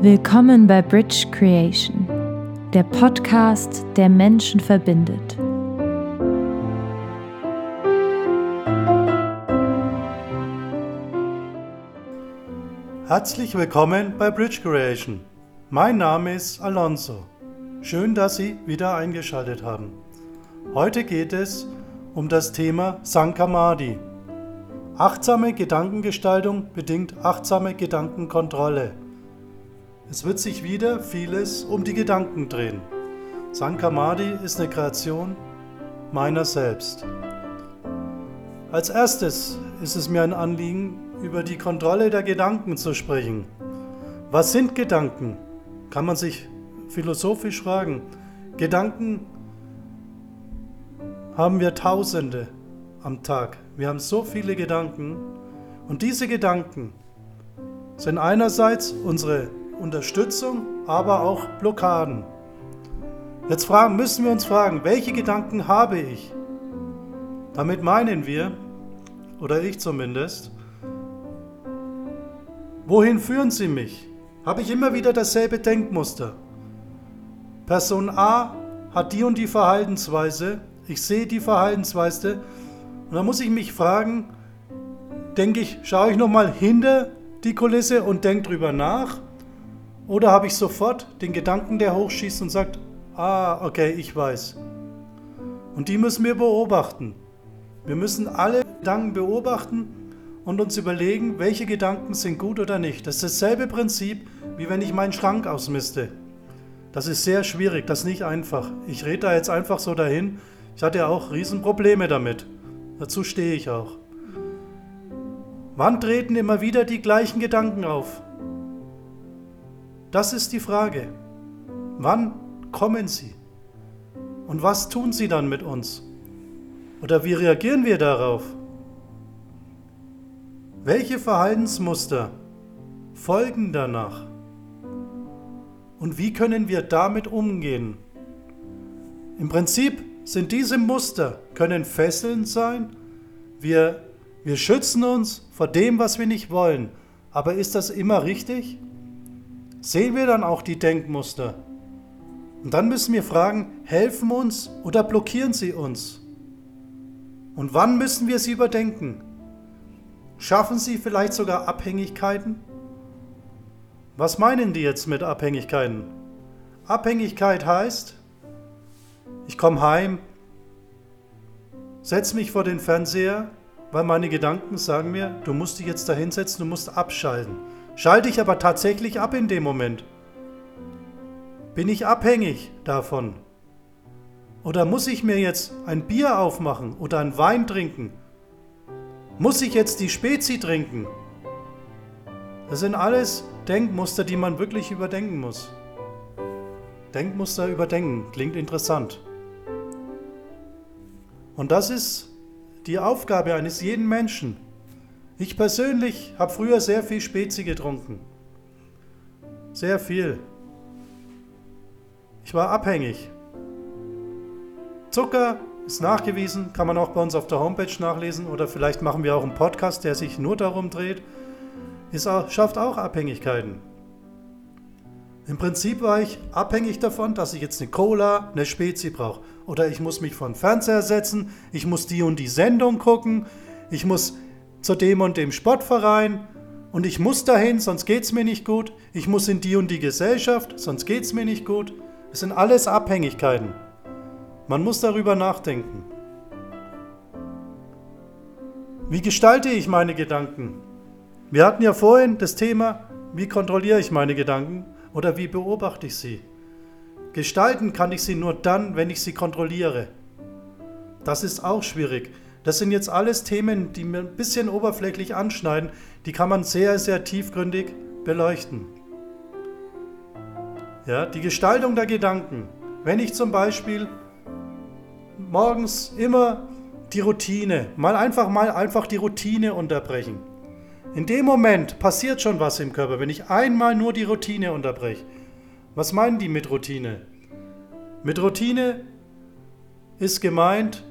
Willkommen bei Bridge Creation, der Podcast, der Menschen verbindet. Herzlich willkommen bei Bridge Creation. Mein Name ist Alonso. Schön, dass Sie wieder eingeschaltet haben. Heute geht es um das Thema Sankamadi. Achtsame Gedankengestaltung bedingt achtsame Gedankenkontrolle. Es wird sich wieder vieles um die Gedanken drehen. Sankamadi ist eine Kreation meiner selbst. Als erstes ist es mir ein Anliegen, über die Kontrolle der Gedanken zu sprechen. Was sind Gedanken? Kann man sich philosophisch fragen. Gedanken haben wir Tausende am Tag. Wir haben so viele Gedanken und diese Gedanken sind einerseits unsere Unterstützung, aber auch Blockaden. Jetzt fragen, müssen wir uns fragen, welche Gedanken habe ich? Damit meinen wir, oder ich zumindest, wohin führen sie mich? Habe ich immer wieder dasselbe Denkmuster? Person A hat die und die Verhaltensweise, ich sehe die Verhaltensweise und dann muss ich mich fragen, denke ich, schaue ich nochmal hinter die Kulisse und denke drüber nach oder habe ich sofort den Gedanken, der hochschießt und sagt, ah, okay, ich weiß. Und die müssen wir beobachten. Wir müssen alle Gedanken beobachten und uns überlegen, welche Gedanken sind gut oder nicht. Das ist dasselbe Prinzip, wie wenn ich meinen Schrank ausmiste. Das ist sehr schwierig, das ist nicht einfach. Ich rede da jetzt einfach so dahin. Ich hatte ja auch Riesenprobleme damit. Dazu stehe ich auch. Wann treten immer wieder die gleichen Gedanken auf? Das ist die Frage. Wann kommen sie? Und was tun sie dann mit uns? Oder wie reagieren wir darauf? Welche Verhaltensmuster folgen danach? Und wie können wir damit umgehen? Im Prinzip sind diese Muster, können Fesseln sein. Wir, wir schützen uns vor dem, was wir nicht wollen. Aber ist das immer richtig? Sehen wir dann auch die Denkmuster. Und dann müssen wir fragen, helfen uns oder blockieren sie uns? Und wann müssen wir sie überdenken? Schaffen sie vielleicht sogar Abhängigkeiten? Was meinen die jetzt mit Abhängigkeiten? Abhängigkeit heißt, ich komme heim, setze mich vor den Fernseher, weil meine Gedanken sagen mir, du musst dich jetzt da hinsetzen, du musst abschalten. Schalte ich aber tatsächlich ab in dem Moment? Bin ich abhängig davon? Oder muss ich mir jetzt ein Bier aufmachen oder einen Wein trinken? Muss ich jetzt die Spezi trinken? Das sind alles Denkmuster, die man wirklich überdenken muss. Denkmuster überdenken klingt interessant. Und das ist die Aufgabe eines jeden Menschen. Ich persönlich habe früher sehr viel Spezi getrunken. Sehr viel. Ich war abhängig. Zucker ist nachgewiesen, kann man auch bei uns auf der Homepage nachlesen oder vielleicht machen wir auch einen Podcast, der sich nur darum dreht. Es schafft auch Abhängigkeiten. Im Prinzip war ich abhängig davon, dass ich jetzt eine Cola, eine Spezi brauche. Oder ich muss mich vor den Fernseher setzen, ich muss die und die Sendung gucken, ich muss zu dem und dem Sportverein und ich muss dahin, sonst geht es mir nicht gut. Ich muss in die und die Gesellschaft, sonst geht es mir nicht gut. Es sind alles Abhängigkeiten. Man muss darüber nachdenken. Wie gestalte ich meine Gedanken? Wir hatten ja vorhin das Thema, wie kontrolliere ich meine Gedanken oder wie beobachte ich sie? Gestalten kann ich sie nur dann, wenn ich sie kontrolliere. Das ist auch schwierig. Das sind jetzt alles Themen, die mir ein bisschen oberflächlich anschneiden, die kann man sehr, sehr tiefgründig beleuchten. Ja, die Gestaltung der Gedanken. Wenn ich zum Beispiel morgens immer die Routine, mal einfach mal einfach die Routine unterbrechen. In dem Moment passiert schon was im Körper, wenn ich einmal nur die Routine unterbreche. Was meinen die mit Routine? Mit Routine ist gemeint,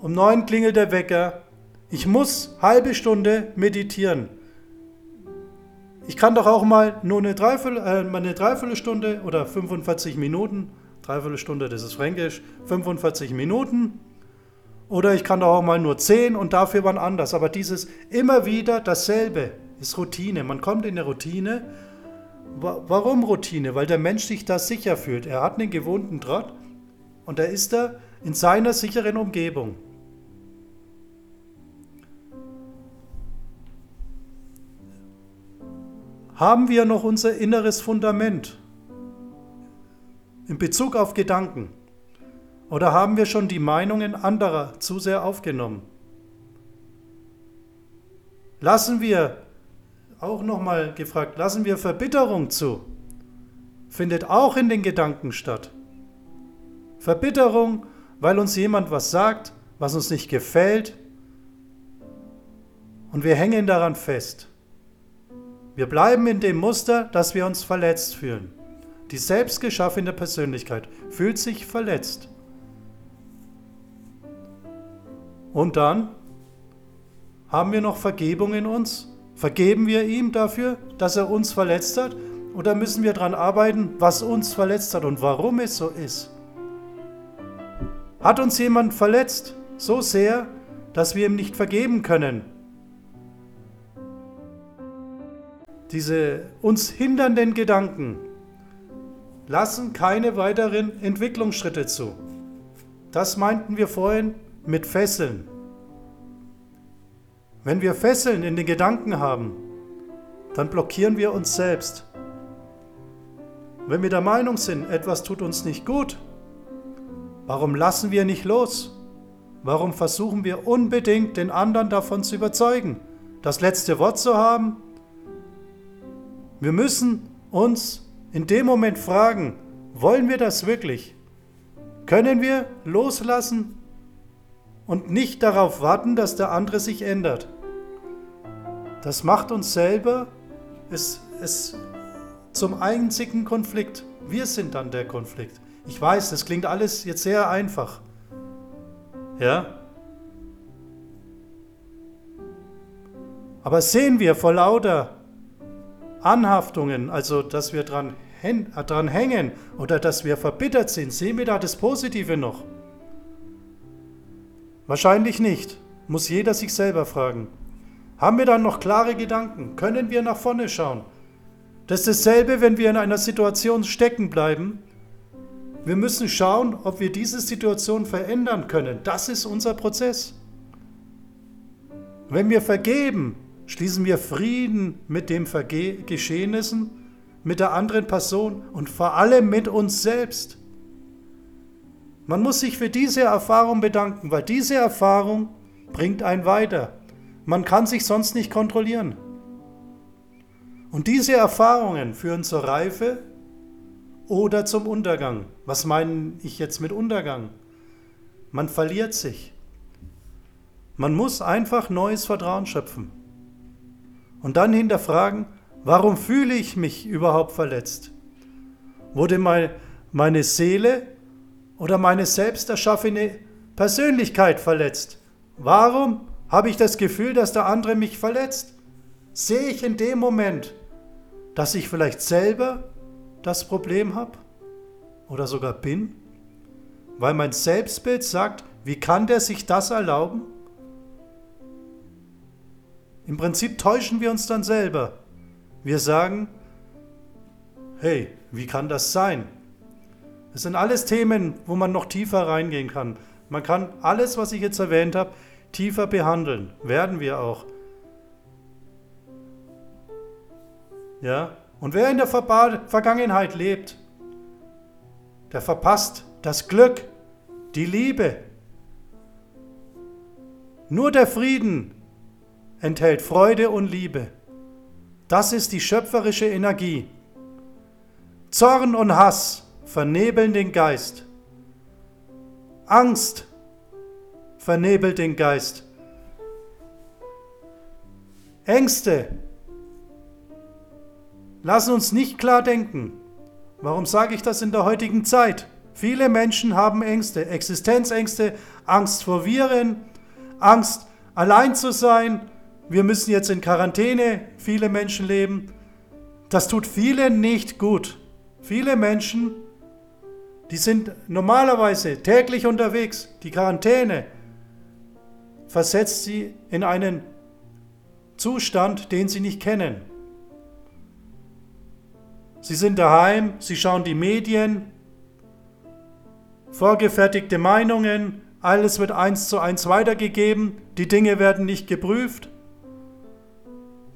um neun klingelt der Wecker. Ich muss halbe Stunde meditieren. Ich kann doch auch mal nur eine, Dreiviertel, äh, eine Dreiviertelstunde oder 45 Minuten, Dreiviertelstunde, das ist Fränkisch, 45 Minuten. Oder ich kann doch auch mal nur 10 und dafür wann anders. Aber dieses immer wieder dasselbe ist Routine. Man kommt in eine Routine. Warum Routine? Weil der Mensch sich da sicher fühlt. Er hat einen gewohnten Trott und da ist er in seiner sicheren Umgebung. Haben wir noch unser inneres Fundament in Bezug auf Gedanken? Oder haben wir schon die Meinungen anderer zu sehr aufgenommen? Lassen wir, auch nochmal gefragt, lassen wir Verbitterung zu? Findet auch in den Gedanken statt. Verbitterung, weil uns jemand was sagt, was uns nicht gefällt, und wir hängen daran fest. Wir bleiben in dem Muster, dass wir uns verletzt fühlen. Die selbstgeschaffene Persönlichkeit fühlt sich verletzt. Und dann haben wir noch Vergebung in uns? Vergeben wir ihm dafür, dass er uns verletzt hat? Oder müssen wir daran arbeiten, was uns verletzt hat und warum es so ist? Hat uns jemand verletzt, so sehr, dass wir ihm nicht vergeben können? Diese uns hindernden Gedanken lassen keine weiteren Entwicklungsschritte zu. Das meinten wir vorhin mit Fesseln. Wenn wir Fesseln in den Gedanken haben, dann blockieren wir uns selbst. Wenn wir der Meinung sind, etwas tut uns nicht gut, warum lassen wir nicht los? Warum versuchen wir unbedingt, den anderen davon zu überzeugen, das letzte Wort zu haben wir müssen uns in dem Moment fragen, wollen wir das wirklich? Können wir loslassen und nicht darauf warten, dass der andere sich ändert? Das macht uns selber es, es zum einzigen Konflikt. Wir sind dann der Konflikt. Ich weiß, das klingt alles jetzt sehr einfach. Ja? Aber sehen wir vor lauter Anhaftungen, also dass wir dran, dran hängen oder dass wir verbittert sind, sehen wir da das Positive noch? Wahrscheinlich nicht. Muss jeder sich selber fragen. Haben wir dann noch klare Gedanken? Können wir nach vorne schauen? Das ist dasselbe, wenn wir in einer Situation stecken bleiben. Wir müssen schauen, ob wir diese Situation verändern können. Das ist unser Prozess. Wenn wir vergeben, Schließen wir Frieden mit den Geschehnissen, mit der anderen Person und vor allem mit uns selbst. Man muss sich für diese Erfahrung bedanken, weil diese Erfahrung bringt einen weiter. Man kann sich sonst nicht kontrollieren. Und diese Erfahrungen führen zur Reife oder zum Untergang. Was meine ich jetzt mit Untergang? Man verliert sich. Man muss einfach neues Vertrauen schöpfen. Und dann hinterfragen, warum fühle ich mich überhaupt verletzt? Wurde meine Seele oder meine selbst erschaffene Persönlichkeit verletzt? Warum habe ich das Gefühl, dass der andere mich verletzt? Sehe ich in dem Moment, dass ich vielleicht selber das Problem habe oder sogar bin? Weil mein Selbstbild sagt, wie kann der sich das erlauben? Im Prinzip täuschen wir uns dann selber. Wir sagen, hey, wie kann das sein? Das sind alles Themen, wo man noch tiefer reingehen kann. Man kann alles, was ich jetzt erwähnt habe, tiefer behandeln. Werden wir auch. Ja? Und wer in der Ver Vergangenheit lebt, der verpasst das Glück, die Liebe. Nur der Frieden, enthält Freude und Liebe. Das ist die schöpferische Energie. Zorn und Hass vernebeln den Geist. Angst vernebelt den Geist. Ängste lassen uns nicht klar denken. Warum sage ich das in der heutigen Zeit? Viele Menschen haben Ängste, Existenzängste, Angst vor Viren, Angst allein zu sein, wir müssen jetzt in Quarantäne, viele Menschen leben. Das tut vielen nicht gut. Viele Menschen, die sind normalerweise täglich unterwegs. Die Quarantäne versetzt sie in einen Zustand, den sie nicht kennen. Sie sind daheim, sie schauen die Medien, vorgefertigte Meinungen, alles wird eins zu eins weitergegeben, die Dinge werden nicht geprüft.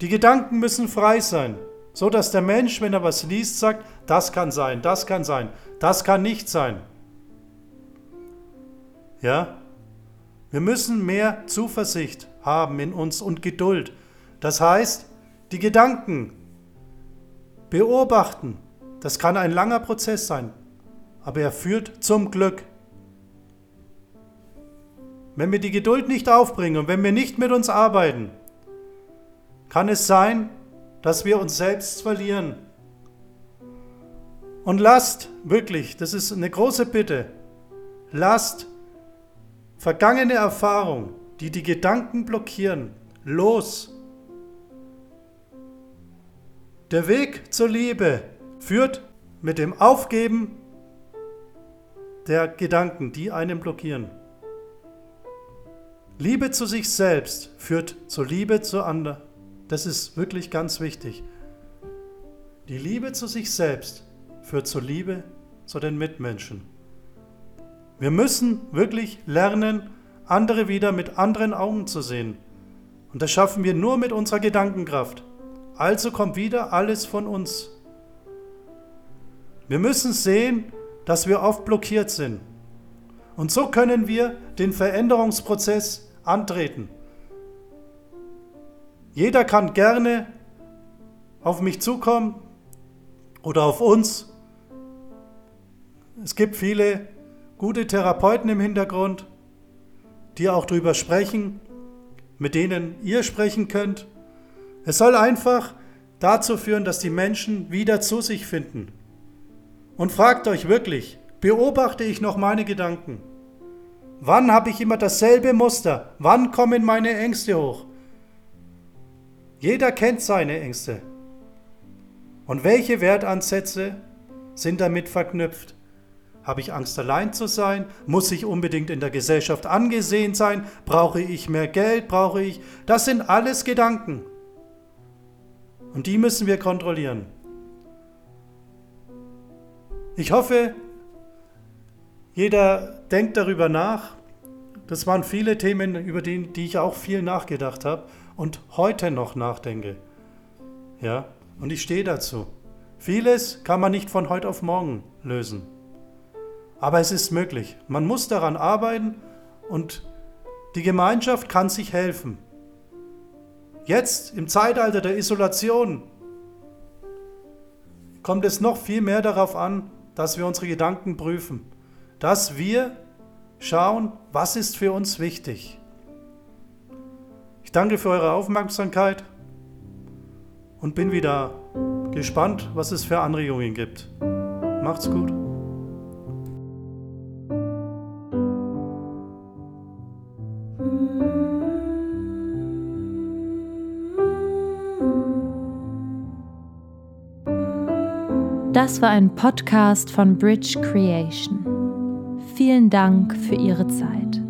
Die Gedanken müssen frei sein, so dass der Mensch, wenn er was liest, sagt, das kann sein, das kann sein, das kann nicht sein. Ja? Wir müssen mehr Zuversicht haben in uns und Geduld. Das heißt, die Gedanken beobachten. Das kann ein langer Prozess sein, aber er führt zum Glück. Wenn wir die Geduld nicht aufbringen und wenn wir nicht mit uns arbeiten, kann es sein, dass wir uns selbst verlieren. Und lasst, wirklich, das ist eine große Bitte, lasst vergangene Erfahrungen, die die Gedanken blockieren, los. Der Weg zur Liebe führt mit dem Aufgeben der Gedanken, die einen blockieren. Liebe zu sich selbst führt zur Liebe zu anderen. Das ist wirklich ganz wichtig. Die Liebe zu sich selbst führt zur Liebe zu den Mitmenschen. Wir müssen wirklich lernen, andere wieder mit anderen Augen zu sehen. Und das schaffen wir nur mit unserer Gedankenkraft. Also kommt wieder alles von uns. Wir müssen sehen, dass wir oft blockiert sind. Und so können wir den Veränderungsprozess antreten. Jeder kann gerne auf mich zukommen oder auf uns. Es gibt viele gute Therapeuten im Hintergrund, die auch darüber sprechen, mit denen ihr sprechen könnt. Es soll einfach dazu führen, dass die Menschen wieder zu sich finden. Und fragt euch wirklich, beobachte ich noch meine Gedanken? Wann habe ich immer dasselbe Muster? Wann kommen meine Ängste hoch? Jeder kennt seine Ängste. Und welche Wertansätze sind damit verknüpft? Habe ich Angst, allein zu sein? Muss ich unbedingt in der Gesellschaft angesehen sein? Brauche ich mehr Geld? Brauche ich... Das sind alles Gedanken. Und die müssen wir kontrollieren. Ich hoffe, jeder denkt darüber nach. Das waren viele Themen, über die, die ich auch viel nachgedacht habe und heute noch nachdenke. Ja, und ich stehe dazu. Vieles kann man nicht von heute auf morgen lösen. Aber es ist möglich. Man muss daran arbeiten und die Gemeinschaft kann sich helfen. Jetzt im Zeitalter der Isolation kommt es noch viel mehr darauf an, dass wir unsere Gedanken prüfen dass wir schauen, was ist für uns wichtig. Danke für eure Aufmerksamkeit und bin wieder gespannt, was es für Anregungen gibt. Macht's gut. Das war ein Podcast von Bridge Creation. Vielen Dank für Ihre Zeit.